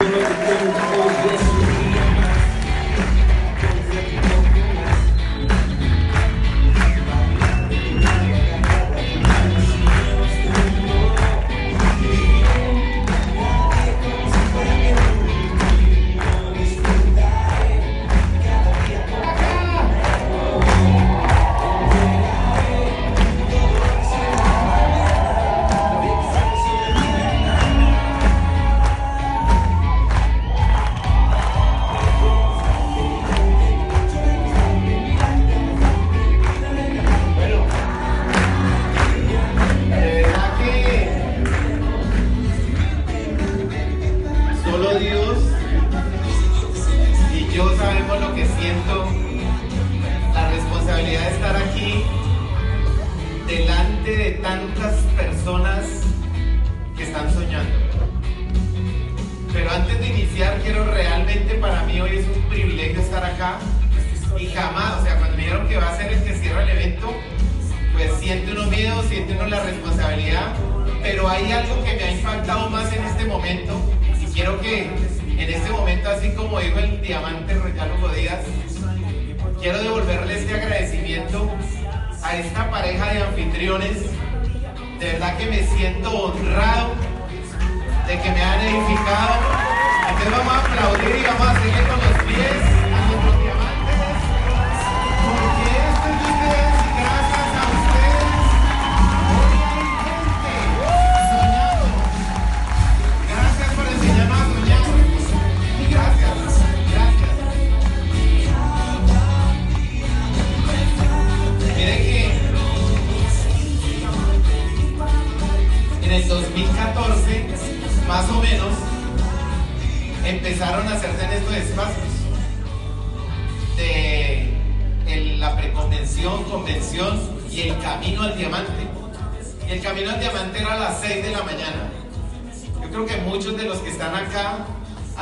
Solo acá y jamás, o sea, cuando me dijeron que va a ser el que cierra el evento, pues siente uno miedo, siente uno la responsabilidad, pero hay algo que me ha impactado más en este momento y quiero que en este momento, así como dijo el diamante Royal Hugo Díaz, quiero devolverle este agradecimiento a esta pareja de anfitriones. De verdad que me siento honrado de que me han edificado. Entonces vamos a aplaudir y vamos a seguir con los pies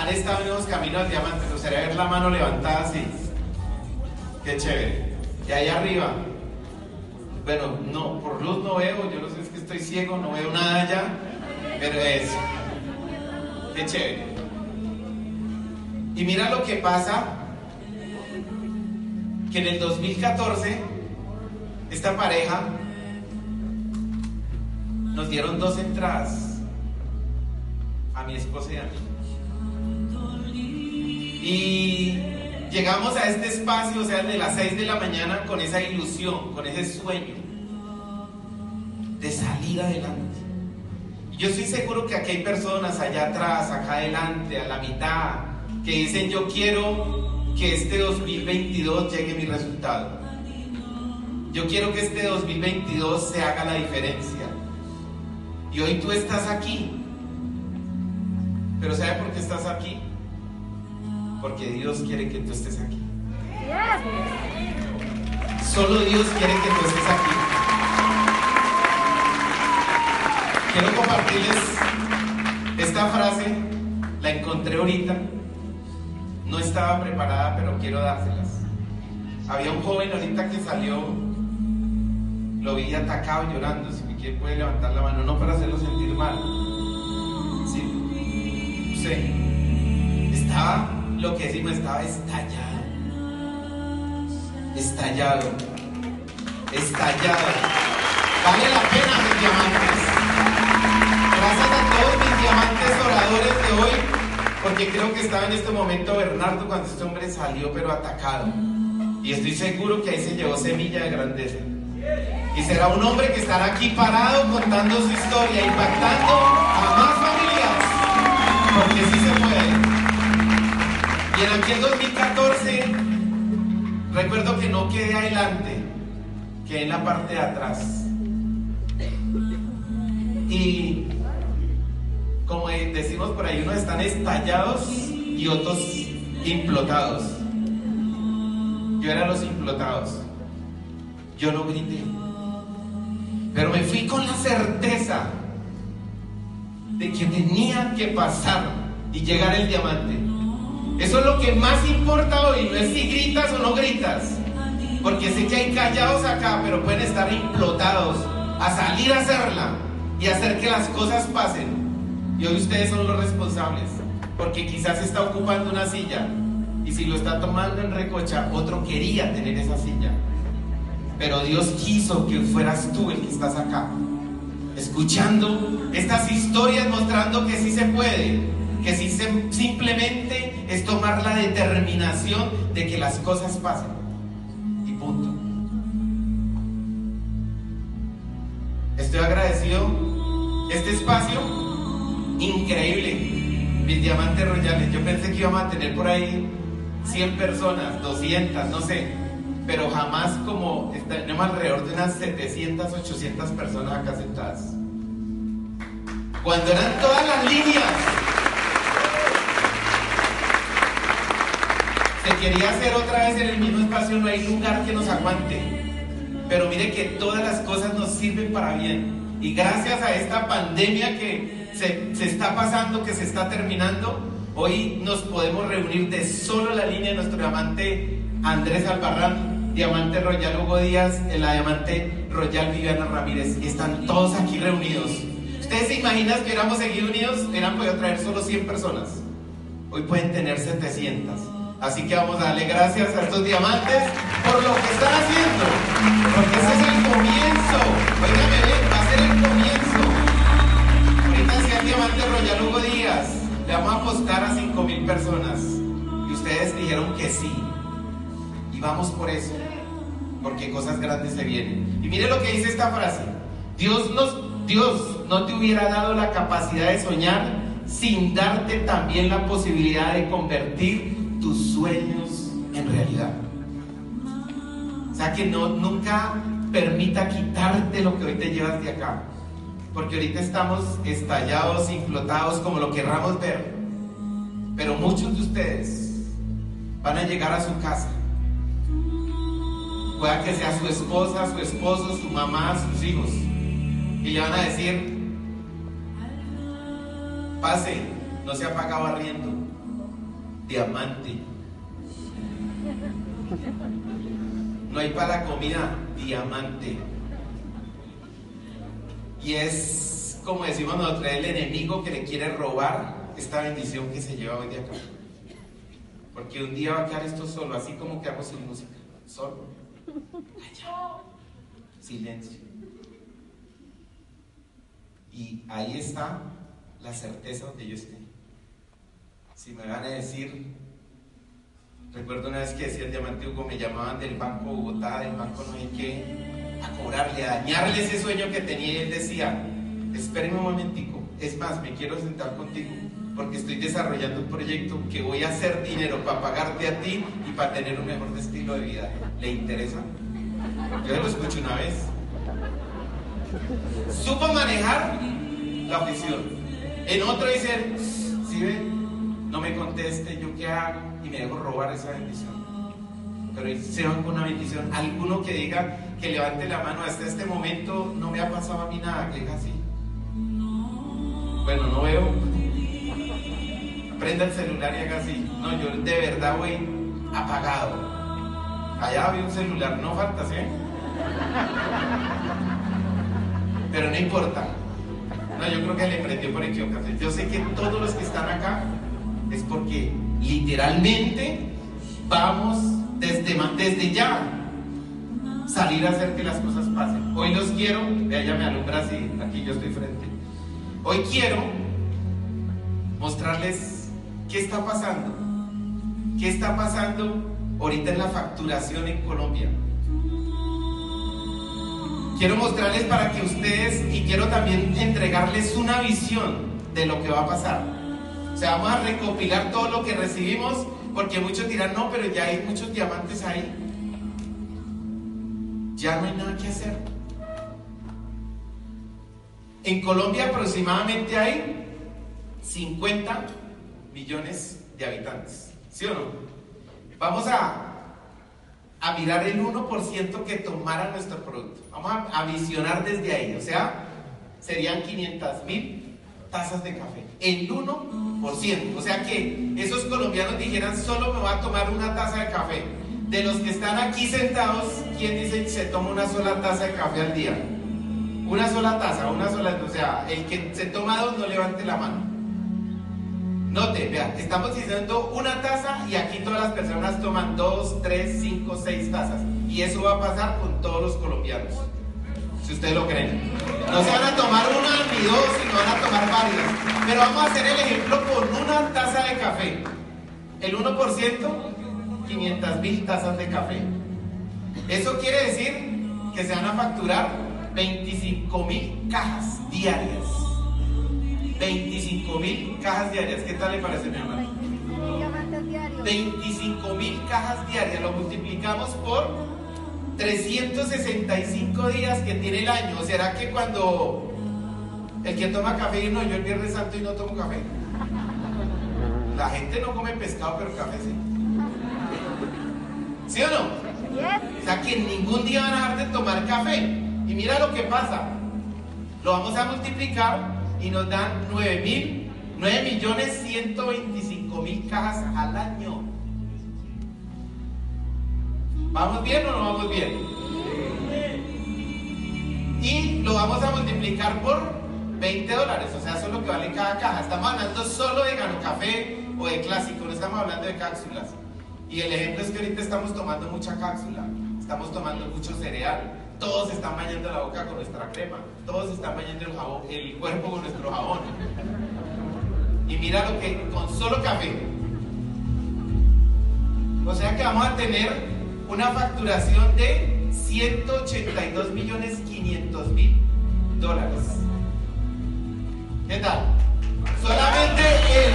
han estado en esos caminos al diamante. Me gustaría ver la mano levantada así. Qué chévere. Y ahí arriba. Bueno, no, por luz no veo, yo no sé, es que estoy ciego, no veo nada allá. Pero eso. Qué chévere. Y mira lo que pasa, que en el 2014, esta pareja nos dieron dos entradas a mi esposa y a mí. Y llegamos a este espacio, o sea, de las 6 de la mañana, con esa ilusión, con ese sueño de salir adelante. Yo estoy seguro que aquí hay personas allá atrás, acá adelante, a la mitad, que dicen yo quiero que este 2022 llegue mi resultado. Yo quiero que este 2022 se haga la diferencia. Y hoy tú estás aquí. Pero ¿sabe por qué estás aquí? Porque Dios quiere que tú estés aquí. Solo Dios quiere que tú estés aquí. Quiero compartirles esta frase, la encontré ahorita. No estaba preparada, pero quiero dárselas. Había un joven ahorita que salió, lo vi atacado llorando. Si me quiere, puede levantar la mano, no para hacerlo sentir mal. Sí, sí. Estaba, lo que decimos, estaba estallado. Estallado. Estallado. Vale la pena, mis diamantes. Gracias a todos mis diamantes oradores de hoy, porque creo que estaba en este momento Bernardo cuando este hombre salió, pero atacado. Y estoy seguro que ahí se llevó semilla de grandeza. Y será un hombre que estará aquí parado contando su historia, impactando a más familias. Porque sí se puede. Y en aquel 2014, recuerdo que no quedé adelante, quedé en la parte de atrás. Y como decimos por ahí, unos están estallados y otros implotados. Yo era los implotados. Yo no grité. Pero me fui con la certeza de que tenía que pasar y llegar el diamante. Eso es lo que más importa hoy, no es si gritas o no gritas. Porque sé que hay callados acá, pero pueden estar implotados a salir a hacerla y hacer que las cosas pasen. Y hoy ustedes son los responsables, porque quizás está ocupando una silla y si lo está tomando en recocha, otro quería tener esa silla. Pero Dios quiso que fueras tú el que estás acá, escuchando estas historias mostrando que sí se puede, que sí se, simplemente es tomar la determinación de que las cosas pasen. Y punto. Estoy agradecido. Este espacio, increíble. Mis diamantes royales. Yo pensé que íbamos a tener por ahí 100 personas, 200, no sé. Pero jamás como tenemos alrededor de unas 700, 800 personas acá sentadas. Cuando eran todas las líneas. Se quería hacer otra vez en el mismo espacio, no hay lugar que nos aguante. Pero mire que todas las cosas nos sirven para bien. Y gracias a esta pandemia que se, se está pasando, que se está terminando, hoy nos podemos reunir de solo la línea de nuestro diamante Andrés Albarrán, diamante Royal Hugo Díaz, la diamante Royal Viviana Ramírez. Y están todos aquí reunidos. ¿Ustedes se imaginan que hubiéramos seguido unidos? Hubieran podido traer solo 100 personas. Hoy pueden tener 700. Así que vamos a darle gracias a estos diamantes por lo que están haciendo. Porque ese es el comienzo. Oígame bien, va a ser el comienzo. Ahorita decía el diamante Royal Hugo Díaz. Le vamos a apostar a 5 mil personas. Y ustedes dijeron que sí. Y vamos por eso. Porque cosas grandes se vienen. Y mire lo que dice esta frase. Dios, nos, Dios no te hubiera dado la capacidad de soñar sin darte también la posibilidad de convertir tus sueños en realidad. O sea que no, nunca permita quitarte lo que hoy te llevas de acá. Porque ahorita estamos estallados, inflotados, como lo querramos ver. Pero muchos de ustedes van a llegar a su casa. Pueda que sea su esposa, su esposo, su mamá, sus hijos. Y le van a decir, pase, no se ha pagado arriendo diamante. No hay para comida, diamante. Y es, como decimos nosotros, el enemigo que le quiere robar esta bendición que se lleva hoy de acá. Porque un día va a quedar esto solo, así como quedamos sin música. Solo. Silencio. Y ahí está la certeza donde yo esté. Si me van a decir, recuerdo una vez que decía el diamante Hugo, me llamaban del Banco Bogotá, del Banco no sé qué, a cobrarle, a dañarle ese sueño que tenía y él decía, espérenme un momentico, es más, me quiero sentar contigo porque estoy desarrollando un proyecto que voy a hacer dinero para pagarte a ti y para tener un mejor estilo de vida. ¿Le interesa? Yo lo escuché una vez. Supo manejar la objeción. En otro dice, si ven, no me conteste, ¿yo qué hago? Y me dejo robar esa bendición. Pero se van con una bendición. Alguno que diga, que levante la mano, hasta este momento no me ha pasado a mí nada, que diga así. Bueno, no veo. Prenda el celular y haga así. No, yo de verdad voy apagado. Allá había un celular, no falta, ¿sí? Pero no importa. No, yo creo que le prendió por equivocación. Yo sé que todos los que están acá es porque literalmente vamos desde, desde ya salir a hacer que las cosas pasen. Hoy los quiero, ya me alumbra así, aquí yo estoy frente. Hoy quiero mostrarles qué está pasando. ¿Qué está pasando ahorita en la facturación en Colombia? Quiero mostrarles para que ustedes, y quiero también entregarles una visión de lo que va a pasar. Sea, vamos a recopilar todo lo que recibimos, porque muchos dirán, no, pero ya hay muchos diamantes ahí. Ya no hay nada que hacer. En Colombia aproximadamente hay 50 millones de habitantes. ¿Sí o no? Vamos a, a mirar el 1% que tomara nuestro producto. Vamos a, a visionar desde ahí. O sea, serían 500 mil tazas de café. El 1%. O sea que esos colombianos dijeran, solo me voy a tomar una taza de café. De los que están aquí sentados, ¿quién dice se toma una sola taza de café al día? Una sola taza, una sola, o sea, el que se toma dos no levante la mano. Note, vean, estamos diciendo una taza y aquí todas las personas toman dos, tres, cinco, seis tazas. Y eso va a pasar con todos los colombianos. Si ustedes lo creen. No se van a tomar una ni dos, sino van a tomar varias. Pero vamos a hacer el ejemplo con una taza de café. El 1%, 500 mil tazas de café. Eso quiere decir que se van a facturar 25 mil cajas diarias. 25 mil cajas diarias. ¿Qué tal le parece, mi hermano? 25 mil cajas diarias. Lo multiplicamos por 365 días que tiene el año. ¿Será que cuando el que toma café y no, yo el Viernes Santo y no tomo café? La gente no come pescado, pero café sí. ¿Sí o no? O sea que ningún día van a dejar de tomar café. Y mira lo que pasa. Lo vamos a multiplicar y nos dan 9 mil, 9 millones 125 mil cajas al año. ¿Vamos bien o no vamos bien? Y lo vamos a multiplicar por 20 dólares, o sea, eso es lo que vale cada caja. Estamos hablando solo de gano café o de clásico, no estamos hablando de cápsulas. Y el ejemplo es que ahorita estamos tomando mucha cápsula, estamos tomando mucho cereal, todos están bañando la boca con nuestra crema, todos están bañando el, el cuerpo con nuestro jabón. Y mira lo que con solo café. O sea que vamos a tener una facturación de 182 millones 500 mil dólares. ¿Qué tal? Solamente el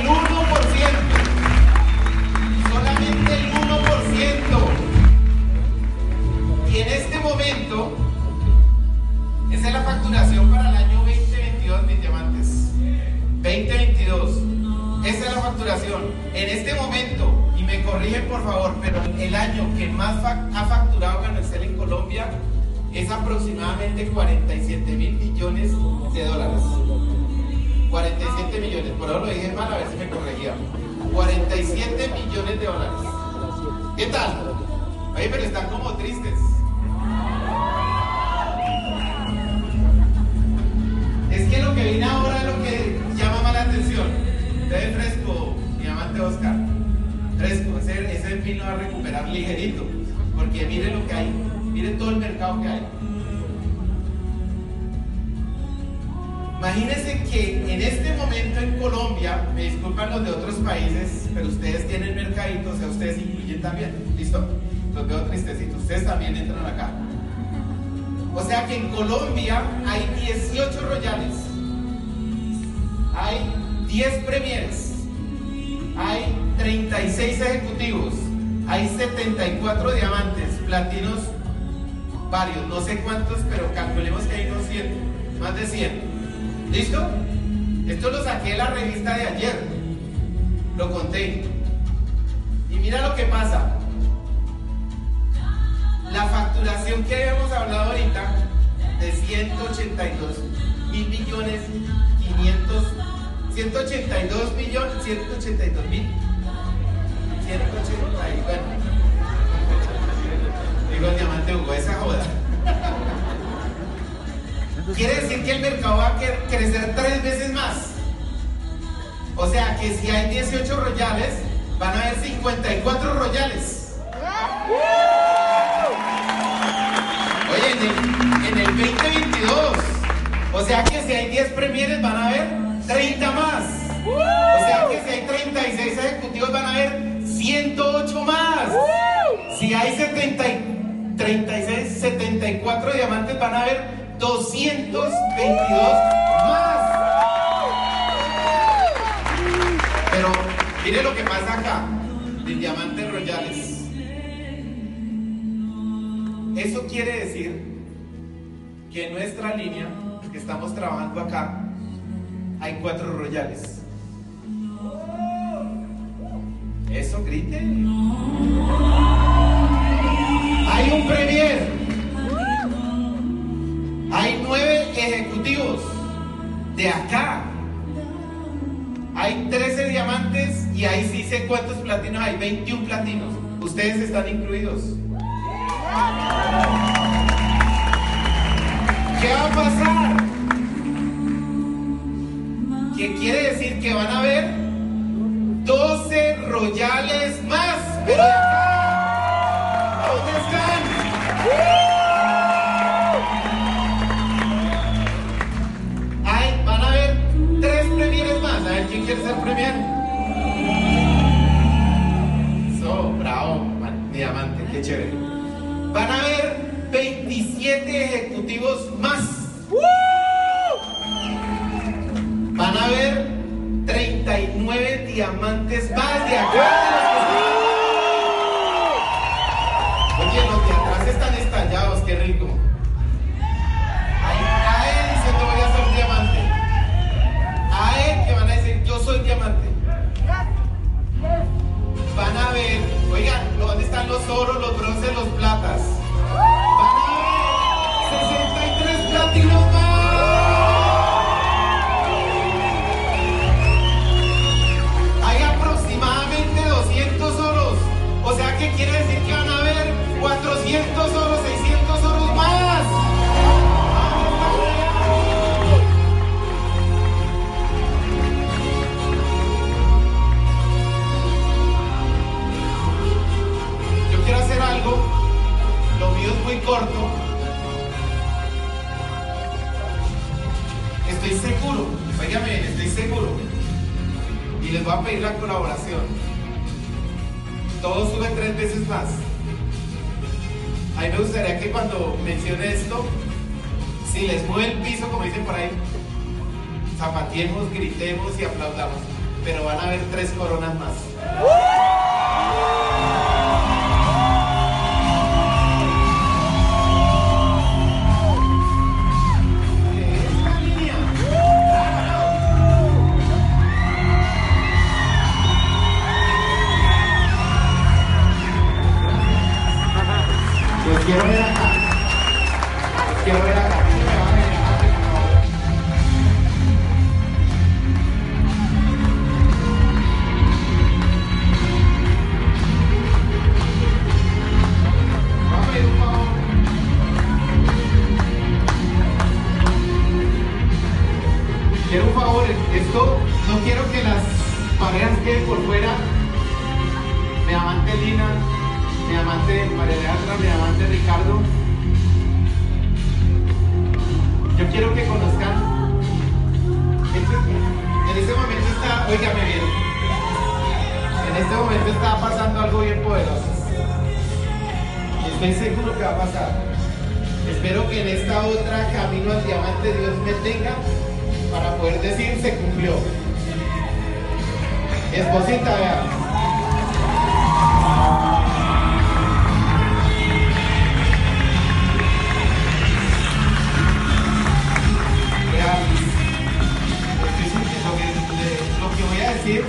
Oscar. Fresco, ese, ese fin lo va a recuperar ligerito. Porque mire lo que hay, mire todo el mercado que hay. Imagínense que en este momento en Colombia, me disculpan los de otros países, pero ustedes tienen mercaditos, o sea, ustedes incluyen también. ¿Listo? Los veo tristecitos. Ustedes también entran acá. O sea que en Colombia hay 18 royales, hay 10 premieres, hay 36 ejecutivos, hay 74 diamantes, platinos, varios, no sé cuántos, pero calculemos que hay unos 100, más de 100. ¿Listo? Esto lo saqué de la revista de ayer. Lo conté. Y mira lo que pasa. La facturación que habíamos hablado ahorita de 182 mil millones 500 182 millones 182 mil 180 bueno digo el diamante Hugo esa joda. Quiere decir que el mercado va a crecer tres veces más. O sea que si hay 18 royales van a haber 54 royales. Oye, en el, 2022, o sea que si hay 10 premieres van a haber 30 más. O sea que si hay 36 ejecutivos van a haber 108 más. Si hay 70, 36, 74 diamantes van a haber 222 más. Pero mire lo que pasa acá, de diamantes royales. Eso quiere decir que en nuestra línea que estamos trabajando acá hay cuatro royales. Eso, grite. Hay un premier. Hay nueve ejecutivos de acá. Hay 13 diamantes y ahí sí sé cuántos platinos hay. 21 platinos. Ustedes están incluidos. ¿Qué va a pasar? Que quiere decir que van a haber 12 royales más. Acá, ¿dónde están? Ay, van a haber tres premieres más. A ver, ¿quién quiere ser premier? So, bravo, man, diamante, qué chévere. Van a haber 27 ejecutivos más. Haber 39 diamantes más de acá. Oye, los de atrás están estallados, qué rico. Ahí cae diciendo voy a ser diamante. A él que van a decir yo soy diamante. Van a ver, oigan, ¿dónde están los oros, los bronces, los platas? Van a ver 63 platinos más. Quiere decir que van a haber 400 oros, 600 oros más. Yo quiero hacer algo. Lo mío es muy corto. Estoy seguro, óigame estoy seguro. Y les voy a pedir la colaboración. Todo sube tres veces más. A mí me gustaría que cuando mencione esto, si les mueve el piso, como dicen por ahí, zapatiemos, gritemos y aplaudamos. Pero van a haber tres coronas más. Quiero ver acá. Quiero ver acá. Espero que en esta otra camino al diamante Dios me tenga para poder decir se cumplió. Esposita, vea. Que le- lo que voy a decir,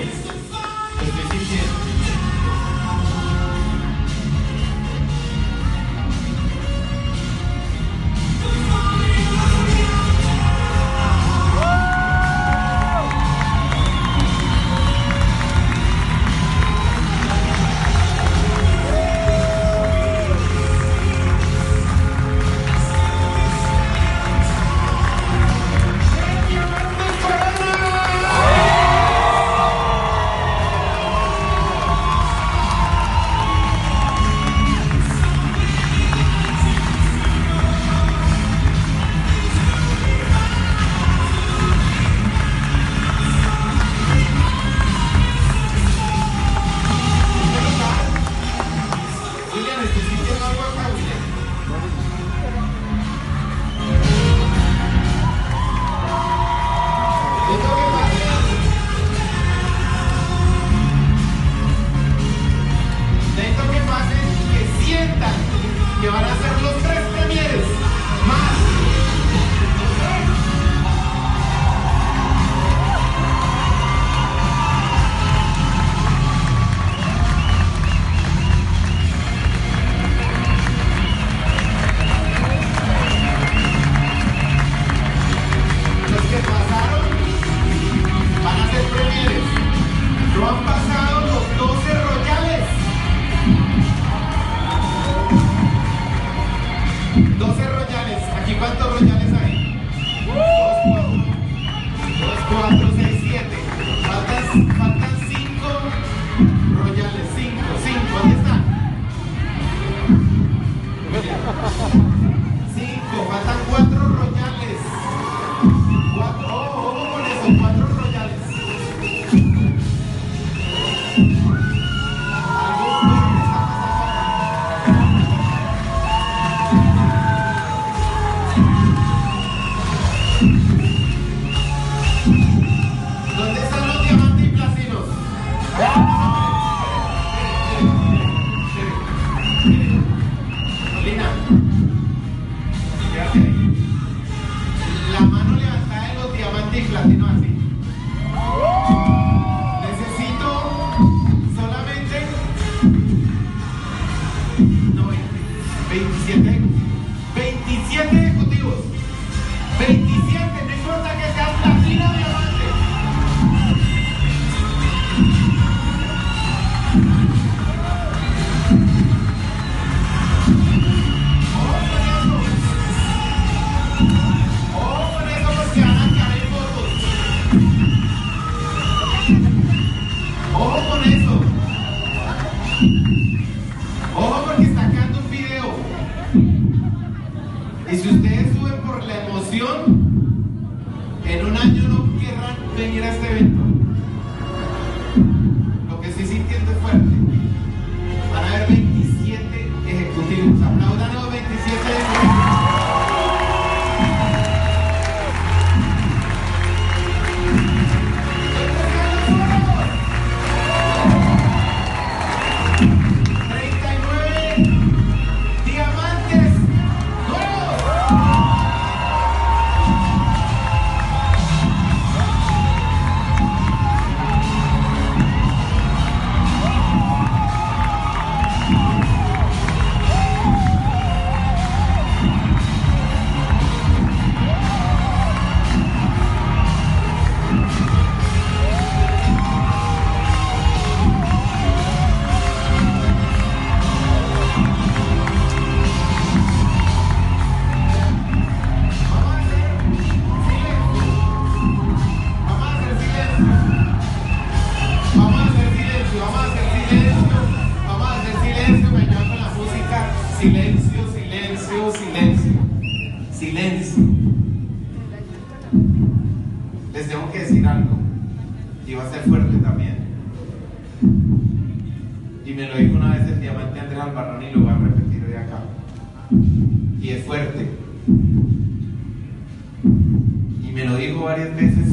veces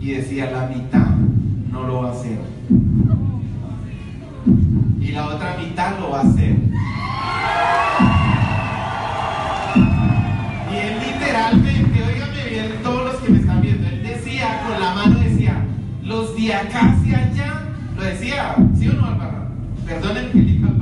y decía, la mitad no lo va a hacer. Y la otra mitad lo va a hacer. Y él literalmente, oígame bien todos los que me están viendo, él decía con la mano, decía, los de acá hacia allá, lo decía, ¿sí o no, Álvaro? Perdonen, Felipe.